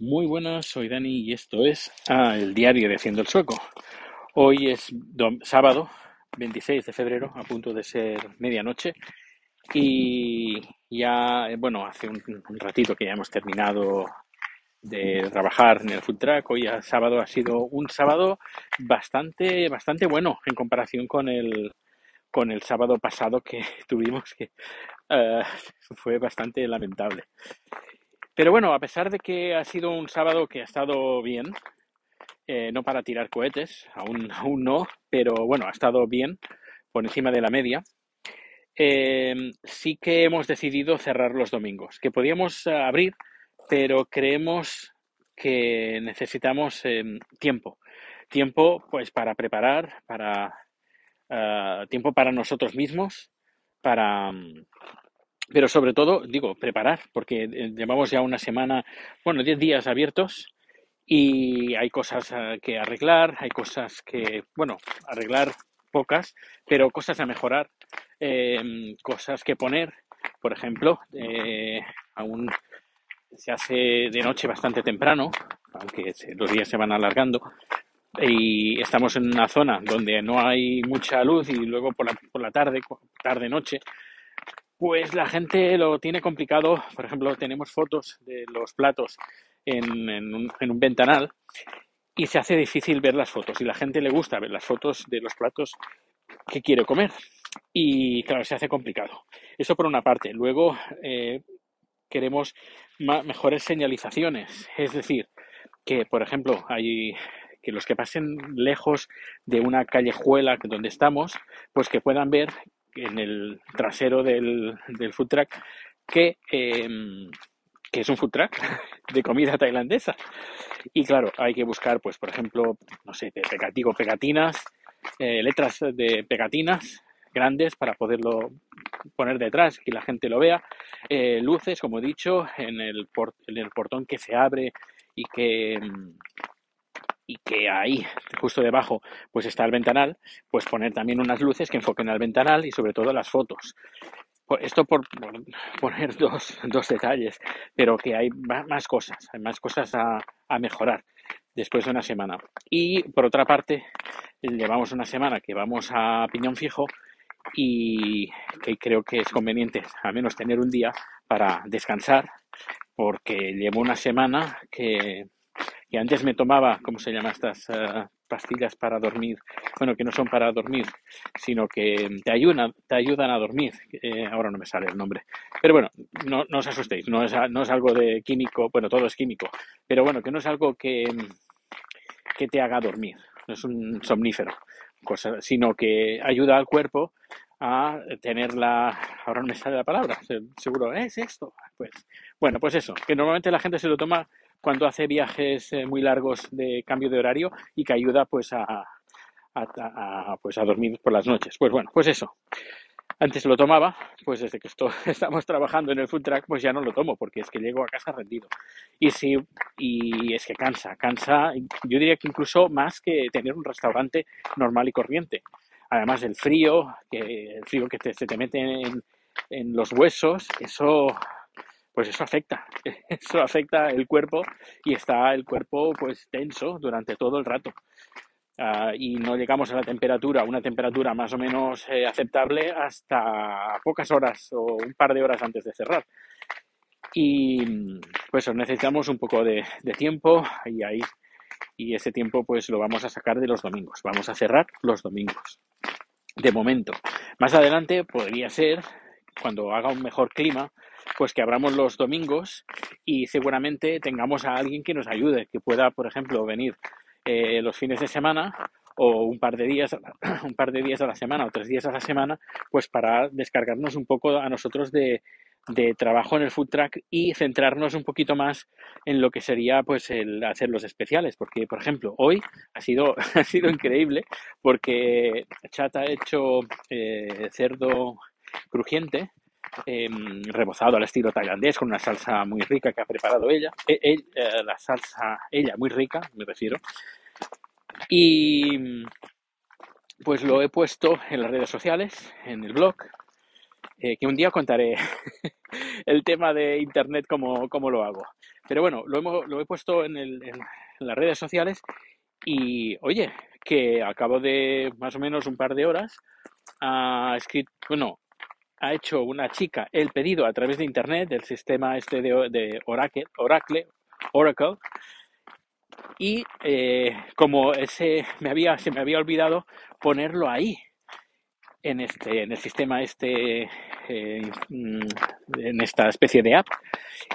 Muy buenas, soy Dani y esto es ah, el diario de Haciendo el Sueco. Hoy es sábado 26 de febrero, a punto de ser medianoche, y ya, eh, bueno, hace un, ratito que ya hemos terminado de trabajar en el food truck. Hoy el sábado ha sido un sábado bastante, bastante bueno en comparación con el, con el sábado pasado que tuvimos, que uh, fue bastante lamentable. Pero bueno, a pesar de que ha sido un sábado que ha estado bien, eh, no para tirar cohetes, aún, aún no, pero bueno, ha estado bien, por encima de la media, eh, sí que hemos decidido cerrar los domingos, que podíamos eh, abrir, pero creemos que necesitamos tiempo. Tiempo pues para preparar, para tiempo para nosotros mismos, para, pero sobre todo, digo, preparar, porque eh, llevamos ya una semana, bueno, 10 días abiertos y hay cosas eh, que arreglar, hay cosas que, bueno, arreglar pocas, pero cosas a mejorar, em, cosas que poner, por ejemplo, eh, aún se hace de noche bastante temprano, aunque los días se van alargando, y estamos en una zona donde no hay mucha luz y luego por la, por la tarde, tarde-noche, pues la gente lo tiene complicado. Por ejemplo, tenemos fotos de los platos en, un, ventanal y se hace difícil ver las fotos. Y la gente le gusta ver las fotos de los platos que quiere comer. Y claro, se hace complicado. Eso por una parte. Luego eh, queremos mejores señalizaciones. Es decir, que por ejemplo hay que los que pasen lejos de una callejuela donde estamos, pues que puedan ver en el trasero del, del food truck que, em, que es un food truck de comida tailandesa. Y claro, hay que buscar, pues, por ejemplo, no sé, digo, pegatinas, eh, letras de pegatinas grandes para poderlo poner detrás, que la gente lo vea, eh, luces, como he dicho, en el, en el portón que se abre y que, em, y que ahí, justo debajo, pues está el ventanal, pues poner también unas luces que enfoquen al ventanal y sobre todo las fotos. Esto por, poner dos, dos, detalles, pero que hay más cosas, hay más cosas a, a mejorar después de una semana. Y por otra parte, llevamos una semana que vamos a piñón fijo y que creo que es conveniente al menos tener un día para descansar, porque llevo una semana que y antes me tomaba, ¿cómo se llama estas eh, pastillas para dormir? Bueno, que no son para dormir, sino que te ayudan, te ayudan a dormir. Eh, ahora no me sale el nombre. Pero bueno, no, no os asustéis, no es, no es algo de químico, bueno, todo es químico, pero bueno, que no es algo que, que te haga dormir, no es un somnífero, cosa, sino que ayuda al cuerpo a tener la, ahora no me sale la palabra, seguro, es esto, pues, bueno, pues eso, que normalmente la gente se lo toma cuando hace viajes eh, muy largos de cambio de horario y que ayuda pues a, pues a dormir por las noches. Pues bueno, pues eso. Antes lo tomaba, pues desde que estamos trabajando en el food truck, pues ya no lo tomo, porque es que llego a casa rendido. Y sí, y es que cansa, cansa, yo diría que incluso más que tener un restaurante normal y corriente. Además el frío, que el frío que se te mete en, en los huesos, eso pues eso afecta, eso afecta el cuerpo y está el cuerpo pues tenso durante todo el rato. Ah, y no llegamos a la temperatura, una temperatura más o menos eh, aceptable hasta pocas horas o un par de horas antes de cerrar. Y pues necesitamos un poco de, de tiempo y ahí y ese tiempo pues lo vamos a sacar de los domingos. Vamos a cerrar los domingos. De momento. Más adelante podría ser, cuando haga un mejor clima, pues que abramos los domingos y seguramente tengamos a alguien que nos ayude, que pueda, por ejemplo, venir eh, los fines de semana o un par de días un par de días a la semana o tres días a la semana pues para descargarnos un poco a nosotros de, trabajo en el food track y centrarnos un poquito más en lo que sería pues el hacer los especiales. Porque por ejemplo hoy ha sido ha sido increíble porque Chat ha hecho eh, cerdo crujiente Em, rebozado al estilo tailandés con una salsa muy rica que ha preparado ella, e, e, eh, la salsa ella muy rica, me refiero. Y pues lo he puesto en las redes sociales, en el blog, eh, que un día contaré el tema de Internet, cómo, cómo lo hago. Pero bueno, lo, hemos, lo he puesto en, el, en las redes sociales y, oye, que a cabo de más o menos un par de horas ha escrito, bueno, ha hecho una chica el pedido a través de internet del sistema este de, Oracle, Oracle, Oracle. Y eh, como ese me había, se me había olvidado ponerlo ahí en este en el sistema este eh, mm, en esta especie de app.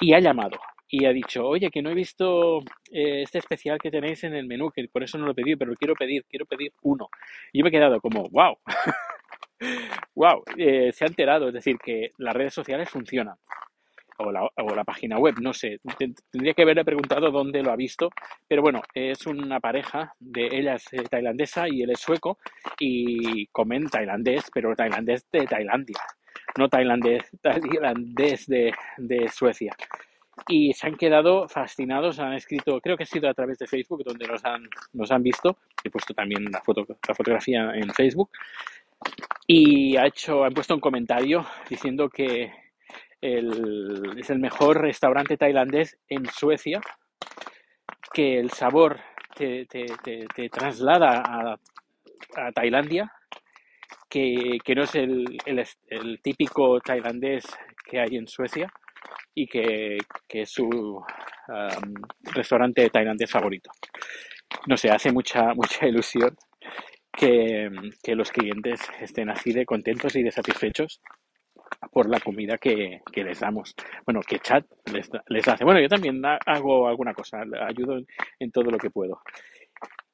Y ha llamado y ha dicho oye que no he visto eh, este especial que tenéis en el menú que por eso no lo pedido pero quiero pedir quiero pedir uno y yo me he quedado como wow wow se ha enterado es decir que las redes sociales funcionan o la, página web, no sé. Tendría que haberle preguntado dónde lo ha visto, pero bueno, es una pareja de ella es eh, tailandesa y él es sueco y comen tailandés, pero tailandés de Tailandia, no tailandés, tailandés de, de Suecia. Y se han quedado fascinados, han escrito, creo que ha sido a través de Facebook donde nos han, nos han visto, he puesto también la, foto, la fotografía en Facebook, y ha hecho, han puesto un comentario diciendo que es el mejor restaurante tailandés en Suecia, que el sabor te, traslada a, a, Tailandia, que, que no es el, el, típico tailandés que hay en Suecia y que, que es su restaurante tailandés favorito. No sé, hace mucha, mucha ilusión que, los clientes estén así de contentos y de satisfechos por la comida que, les damos. Bueno, que chat les, hace. Bueno, yo también hago alguna cosa, ayudo en, en, todo lo que puedo.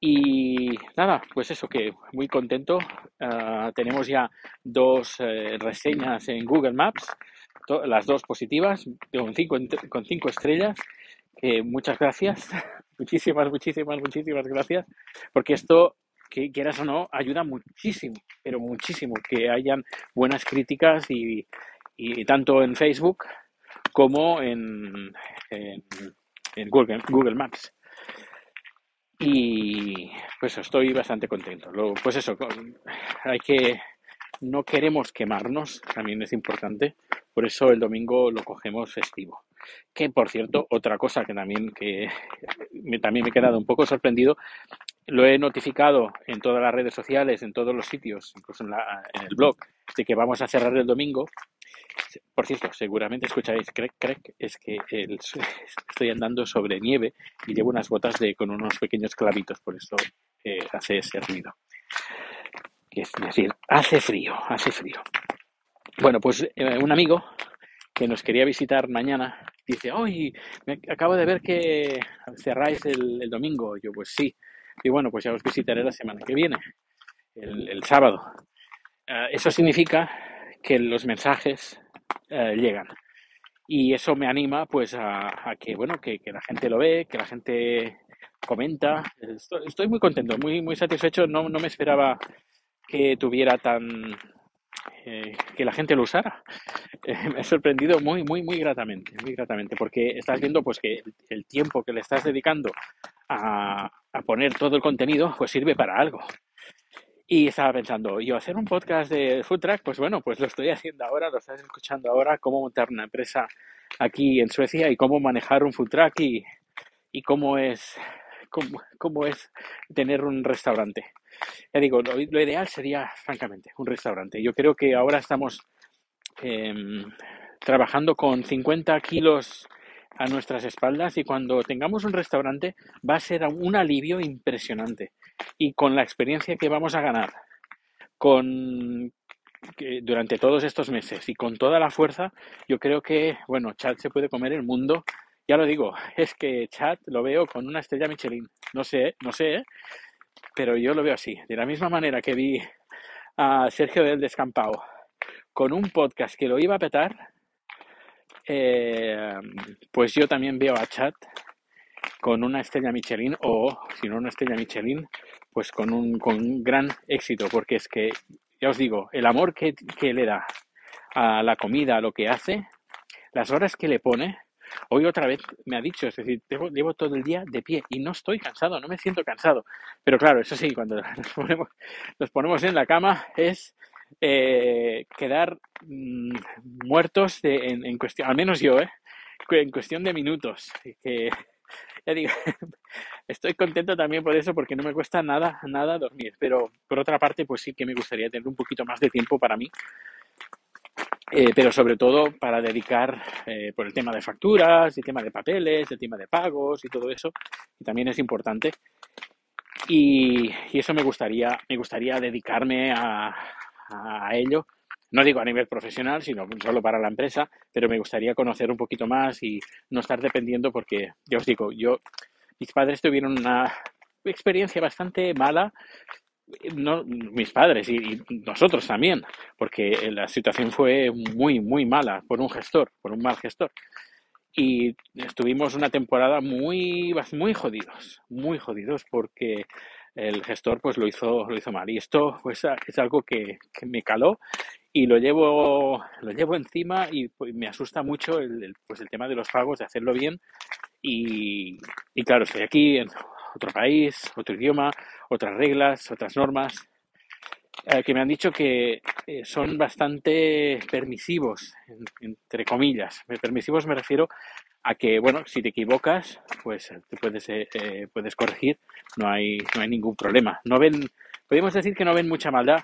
Y nada, pues eso, que muy contento. Uh, tenemos ya dos uh, reseñas en Google Maps, las dos positivas, con cinco, con cinco estrellas. Eh, muchas gracias, muchísimas, muchísimas, muchísimas gracias, porque esto que quieras o no, ayuda muchísimo, pero muchísimo que hayan buenas críticas y, tanto en Facebook como en, en, en Google, Maps. Y pues estoy bastante contento. Luego, pues eso, hay que, no queremos quemarnos, también es importante, por eso el domingo lo cogemos festivo. Que por cierto, otra cosa que también que también me he quedado un poco sorprendido lo he notificado en todas las redes sociales, en todos los sitios, incluso en, la, en el blog, de que vamos a cerrar el domingo. Por cierto, seguramente escucharéis crack, crack, es que estoy andando sobre nieve y llevo unas botas de, con unos pequeños clavitos, por eso eh, hace ese ruido. Es decir, hace frío, hace frío. Bueno, pues eh, un amigo que nos quería visitar mañana dice, hoy me acabo de ver que cerráis el domingo. Yo, pues sí, y bueno, pues ya os visitaré la semana que viene, el, el sábado. Uh, eso significa que los mensajes uh, llegan. Y eso me anima pues a, a que, bueno, que, que, la gente lo ve, que la gente comenta. Estoy, estoy muy contento, muy, muy satisfecho. No, no me esperaba que tuviera tan, eh, que la gente lo usara. Eh, me ha sorprendido muy, muy, muy gratamente, muy gratamente, porque estás viendo pues que el tiempo que le estás dedicando a, a poner todo el contenido, pues sirve para algo. Y estaba pensando, yo hacer un podcast de food track, pues bueno, pues lo estoy haciendo ahora, lo estás escuchando ahora, cómo montar una empresa aquí en Suecia y cómo manejar un food track y, y cómo es cómo, cómo, es tener un restaurante. Ya digo, lo, ideal sería, francamente, un restaurante. Yo creo que ahora estamos eh, trabajando con 50 kilos a nuestras espaldas y cuando tengamos un restaurante va a ser un alivio impresionante. Y con la experiencia que vamos a ganar con durante todos estos meses y con toda la fuerza yo creo que bueno Chad se puede comer el mundo. Ya lo digo es que Chad lo veo con una estrella Michelin. No sé no sé ¿eh? pero yo lo veo así. De la misma manera que vi a Sergio del Descampado con un podcast que lo iba a petar eh, pues yo también veo a Chat con una estrella Michelin o, si no una estrella Michelin, pues con un, con un gran éxito, porque es que, ya os digo, el amor que, que le da a la comida, a lo que hace, las horas que le pone, Hoy otra vez me ha dicho, es decir, llevo, todo el día de pie y no estoy cansado, no me siento cansado. Pero claro, eso sí, cuando nos ponemos en la cama es eh, quedar mm, muertos en, cuestión, al menos yo, ¿eh? en cuestión de minutos. Que, ya digo, estoy contento también por eso porque no me cuesta nada, nada dormir. Pero por otra parte, pues sí que me gustaría tener un poquito más de tiempo para mí. Eh, pero sobre todo para dedicar eh, por el tema de facturas, el tema de papeles, el tema de pagos y todo eso, y también es importante. Y, eso me gustaría, me gustaría dedicarme a, a ello no digo a nivel profesional, sino solo para la empresa, pero me gustaría conocer un poquito más y no estar dependiendo porque, ya os digo, yo, mis padres tuvieron una experiencia bastante mala, no, mis padres y, nosotros también, porque la situación fue muy, muy mala por un gestor, por un mal gestor. Y estuvimos una temporada muy, muy jodidos, muy jodidos, porque el gestor pues lo hizo, lo hizo mal. Y esto pues, es algo que, me caló y lo llevo, lo llevo encima y pues, me asusta mucho el, pues, el tema de los pagos, de hacerlo bien. Y, claro, estoy aquí en otro país, otro idioma, otras reglas, otras normas, eh, que me han dicho que eh, son bastante permisivos, entre comillas. Permisivos me refiero a que, bueno, si te equivocas, pues te puedes, eh, eh, puedes corregir, no hay, no hay ningún problema. No ven, podemos decir que no ven mucha maldad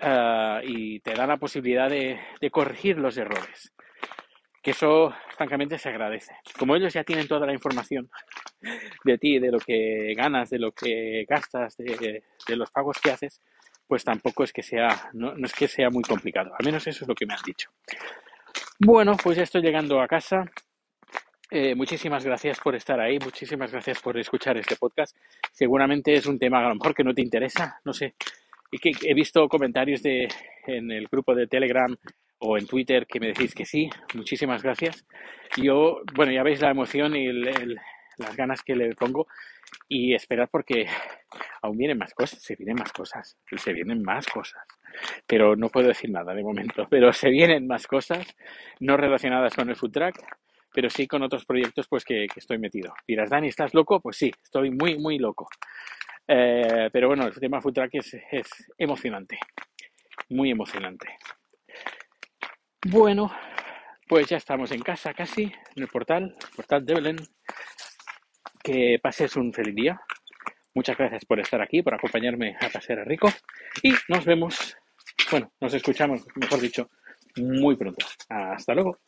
ah, y te dan la posibilidad de, de, corregir los errores. Que eso, francamente, se agradece. Como ellos ya tienen toda la información de ti, de lo que ganas, de lo que gastas, de, de los pagos que haces, pues tampoco es que sea, no, no es que sea muy complicado. Al menos eso es lo que me han dicho. Bueno, pues ya estoy llegando a casa. Eh, muchísimas gracias por estar ahí, muchísimas gracias por escuchar este podcast. Seguramente es un tema a lo mejor que no te interesa, no sé. Y que he visto comentarios de, en el grupo de Telegram o en Twitter que me decís que sí, muchísimas gracias. Yo, bueno, ya veis la emoción y las ganas que le pongo y esperar porque aún vienen más cosas, se vienen más cosas, se vienen más cosas. Pero no puedo decir nada de momento, pero se vienen más cosas no relacionadas con el food track pero sí con otros proyectos pues que, estoy metido. Dirás, Dani, ¿estás loco? Pues sí, estoy muy, muy loco. Eh, pero bueno, el tema Food es, emocionante, muy emocionante. Bueno, pues ya estamos en casa casi, en el portal, portal de Belén. Que pases un feliz día. Muchas gracias por estar aquí, por acompañarme a pasear a Rico. Y nos vemos, bueno, nos escuchamos, mejor dicho, muy pronto. Hasta luego.